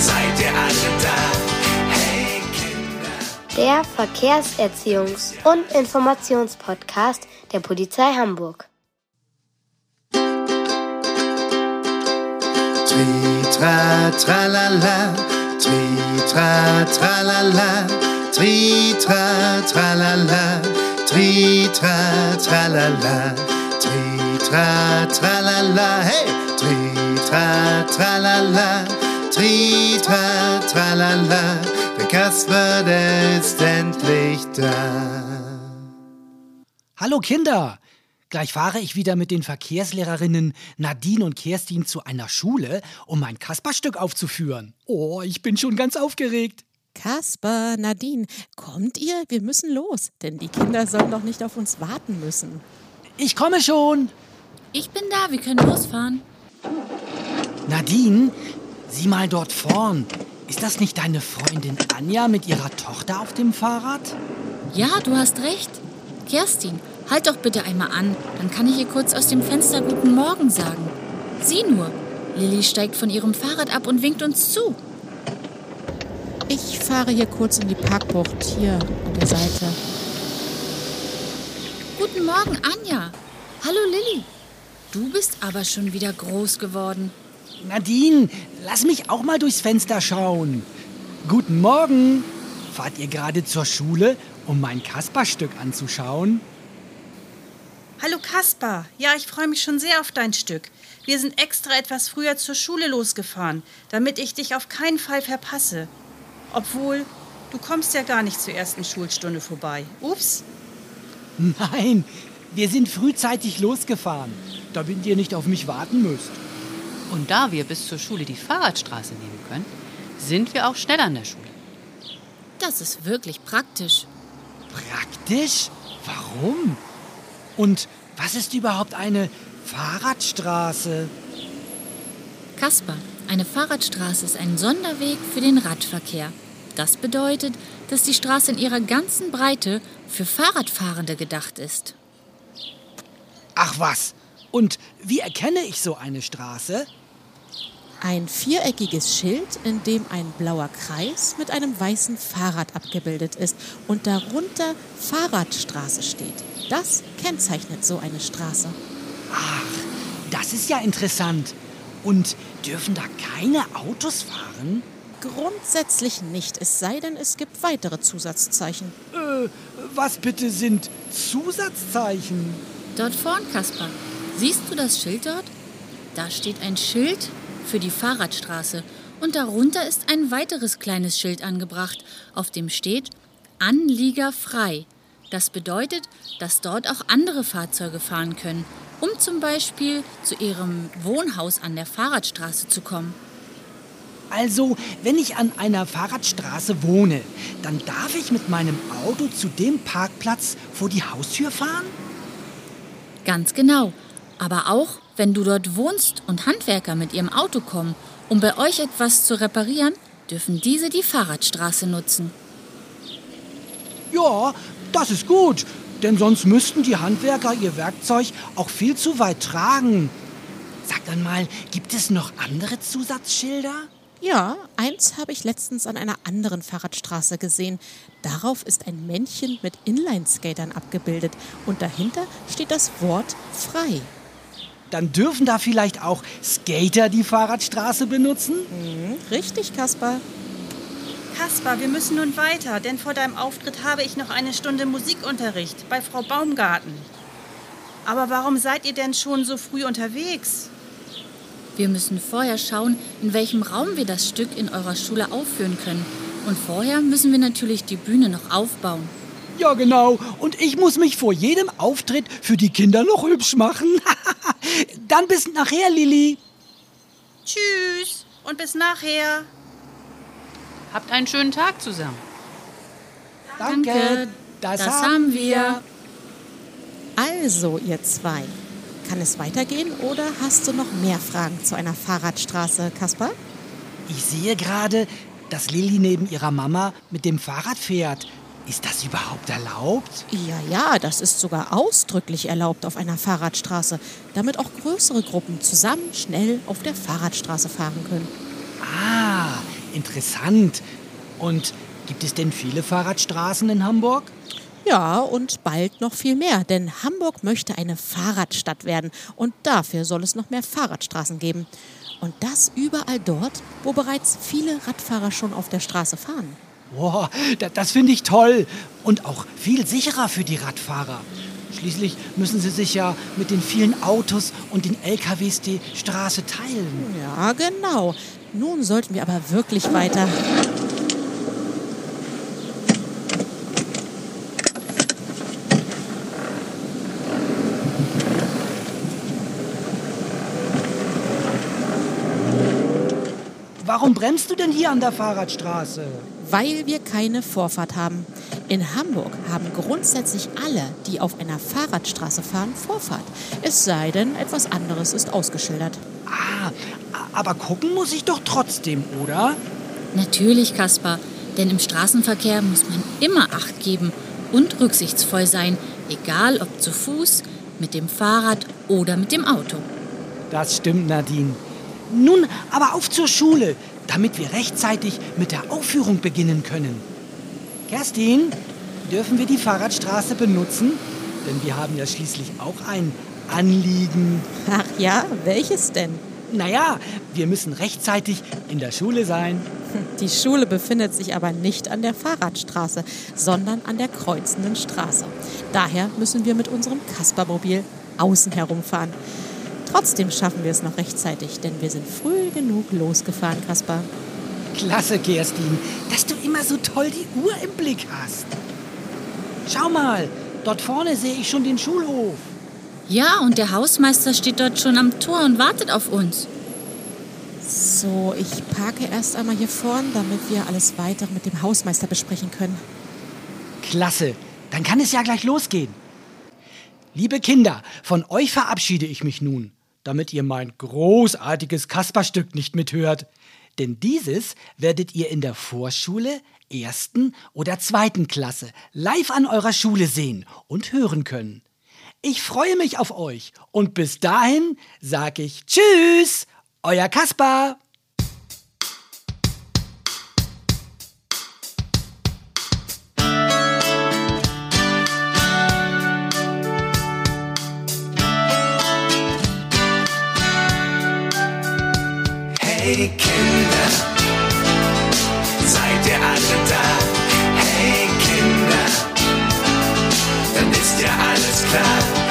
Seid ihr alle da? Hey Kinder. Der Verkehrserziehungs- und Informationspodcast der Polizei Hamburg. Tri-tra, tralala, tri-tra, tralala, tri-tra, tralala, tri-tra, tralala, tri-tra, tralala, hey! Tri-tra, tralala, tri-tra, tralala, der Kasper, der ist endlich da. Hallo Kinder! Gleich fahre ich wieder mit den Verkehrslehrerinnen Nadine und Kerstin zu einer Schule, um mein Kasperstück aufzuführen. Oh, ich bin schon ganz aufgeregt. Kasper, Nadine, kommt ihr? Wir müssen los, denn die Kinder sollen doch nicht auf uns warten müssen. Ich komme schon. Ich bin da, wir können losfahren. Nadine, sieh mal dort vorn. Ist das nicht deine Freundin Anja mit ihrer Tochter auf dem Fahrrad? Ja, du hast recht. Kerstin, halt doch bitte einmal an, dann kann ich ihr kurz aus dem Fenster Guten Morgen sagen. Sieh nur, Lilly steigt von ihrem Fahrrad ab und winkt uns zu. Ich fahre hier kurz in die Parkbucht, hier an der Seite. Guten Morgen, Anja. Hallo, Lilly. Du bist aber schon wieder groß geworden. Nadine, lass mich auch mal durchs Fenster schauen. Guten Morgen. Fahrt ihr gerade zur Schule, um mein Kasperstück anzuschauen? Hallo Kaspar. Ja, ich freue mich schon sehr auf dein Stück. Wir sind extra etwas früher zur Schule losgefahren, damit ich dich auf keinen Fall verpasse. Obwohl, du kommst ja gar nicht zur ersten Schulstunde vorbei. Ups. Nein, wir sind frühzeitig losgefahren, damit ihr nicht auf mich warten müsst. Und da wir bis zur Schule die Fahrradstraße nehmen können, sind wir auch schnell an der Schule. Das ist wirklich praktisch. Praktisch? Warum? Und was ist überhaupt eine Fahrradstraße? Kasper, eine Fahrradstraße ist ein Sonderweg für den Radverkehr. Das bedeutet, dass die Straße in ihrer ganzen Breite für Fahrradfahrende gedacht ist. Ach was. Und wie erkenne ich so eine Straße? Ein viereckiges Schild, in dem ein blauer Kreis mit einem weißen Fahrrad abgebildet ist und darunter Fahrradstraße steht. Das kennzeichnet so eine Straße. Ach, das ist ja interessant. Und dürfen da keine Autos fahren? Grundsätzlich nicht, es sei denn, es gibt weitere Zusatzzeichen. Äh, was bitte sind Zusatzzeichen? Dort vorn, Kasper. Siehst du das Schild dort? Da steht ein Schild für die Fahrradstraße und darunter ist ein weiteres kleines Schild angebracht, auf dem steht Anlieger frei. Das bedeutet, dass dort auch andere Fahrzeuge fahren können, um zum Beispiel zu ihrem Wohnhaus an der Fahrradstraße zu kommen. Also, wenn ich an einer Fahrradstraße wohne, dann darf ich mit meinem Auto zu dem Parkplatz vor die Haustür fahren? Ganz genau. Aber auch, wenn du dort wohnst und Handwerker mit ihrem Auto kommen, um bei euch etwas zu reparieren, dürfen diese die Fahrradstraße nutzen. Ja, das ist gut, denn sonst müssten die Handwerker ihr Werkzeug auch viel zu weit tragen. Sag dann mal, gibt es noch andere Zusatzschilder? Ja, eins habe ich letztens an einer anderen Fahrradstraße gesehen. Darauf ist ein Männchen mit Inlineskatern abgebildet und dahinter steht das Wort frei. Dann dürfen da vielleicht auch Skater die Fahrradstraße benutzen? Mhm, richtig, Kaspar. Kaspar, wir müssen nun weiter, denn vor deinem Auftritt habe ich noch eine Stunde Musikunterricht bei Frau Baumgarten. Aber warum seid ihr denn schon so früh unterwegs? Wir müssen vorher schauen, in welchem Raum wir das Stück in eurer Schule aufführen können. Und vorher müssen wir natürlich die Bühne noch aufbauen. Ja, genau. Und ich muss mich vor jedem Auftritt für die Kinder noch hübsch machen. Dann bis nachher, Lilly. Tschüss und bis nachher. Habt einen schönen Tag zusammen. Danke, Das, das haben haben wir. Also, ihr zwei. Kann es weitergehen oder hast du noch mehr Fragen zu einer Fahrradstraße, Kaspar? Ich sehe gerade, dass Lilly neben ihrer Mama mit dem Fahrrad fährt. Ist das überhaupt erlaubt? Ja, ja, das ist sogar ausdrücklich erlaubt auf einer Fahrradstraße, damit auch größere Gruppen zusammen schnell auf der Fahrradstraße fahren können. Ah, interessant. Und gibt es denn viele Fahrradstraßen in Hamburg? Ja, und bald noch viel mehr, denn Hamburg möchte eine Fahrradstadt werden und dafür soll es noch mehr Fahrradstraßen geben. Und das überall dort, wo bereits viele Radfahrer schon auf der Straße fahren. Boah, da, das finde ich toll. Und auch viel sicherer für die Radfahrer. Schließlich müssen sie sich ja mit den vielen Autos und den LKWs die Straße teilen. Ja, genau. Nun sollten wir aber wirklich weiter. Warum bremst du denn hier an der Fahrradstraße? Weil wir keine Vorfahrt haben. In Hamburg haben grundsätzlich alle, die auf einer Fahrradstraße fahren, Vorfahrt. Es sei denn, etwas anderes ist ausgeschildert. Ah, aber gucken muss ich doch trotzdem, oder? Natürlich, Kaspar, denn im Straßenverkehr muss man immer Acht geben und rücksichtsvoll sein, egal ob zu Fuß, mit dem Fahrrad oder mit dem Auto. Das stimmt, Nadine. Nun aber auf zur Schule, damit wir rechtzeitig mit der Aufführung beginnen können. Kerstin, dürfen wir die Fahrradstraße benutzen? Denn wir haben ja schließlich auch ein Anliegen. Ach ja, welches denn? Naja, wir müssen rechtzeitig in der Schule sein. Die Schule befindet sich aber nicht an der Fahrradstraße, sondern an der kreuzenden Straße. Daher müssen wir mit unserem Kaspermobil außen herumfahren. Trotzdem schaffen wir es noch rechtzeitig, denn wir sind früh genug losgefahren, Kaspar. Klasse, Kerstin, dass du immer so toll die Uhr im Blick hast. Schau mal, dort vorne sehe ich schon den Schulhof. Ja, und der Hausmeister steht dort schon am Tor und wartet auf uns. So, ich parke erst einmal hier vorn, damit wir alles weitere mit dem Hausmeister besprechen können. Klasse, dann kann es ja gleich losgehen. Liebe Kinder, von euch verabschiede ich mich nun, damit ihr mein großartiges Kasperstück nicht mithört. Denn dieses werdet ihr in der Vorschule, ersten oder zweiten Klasse live an eurer Schule sehen und hören können. Ich freue mich auf euch und bis dahin sag ich Tschüss, euer Kaspar. Hey Kinder, seid ihr alle da? Hey Kinder, dann ist ja alles klar.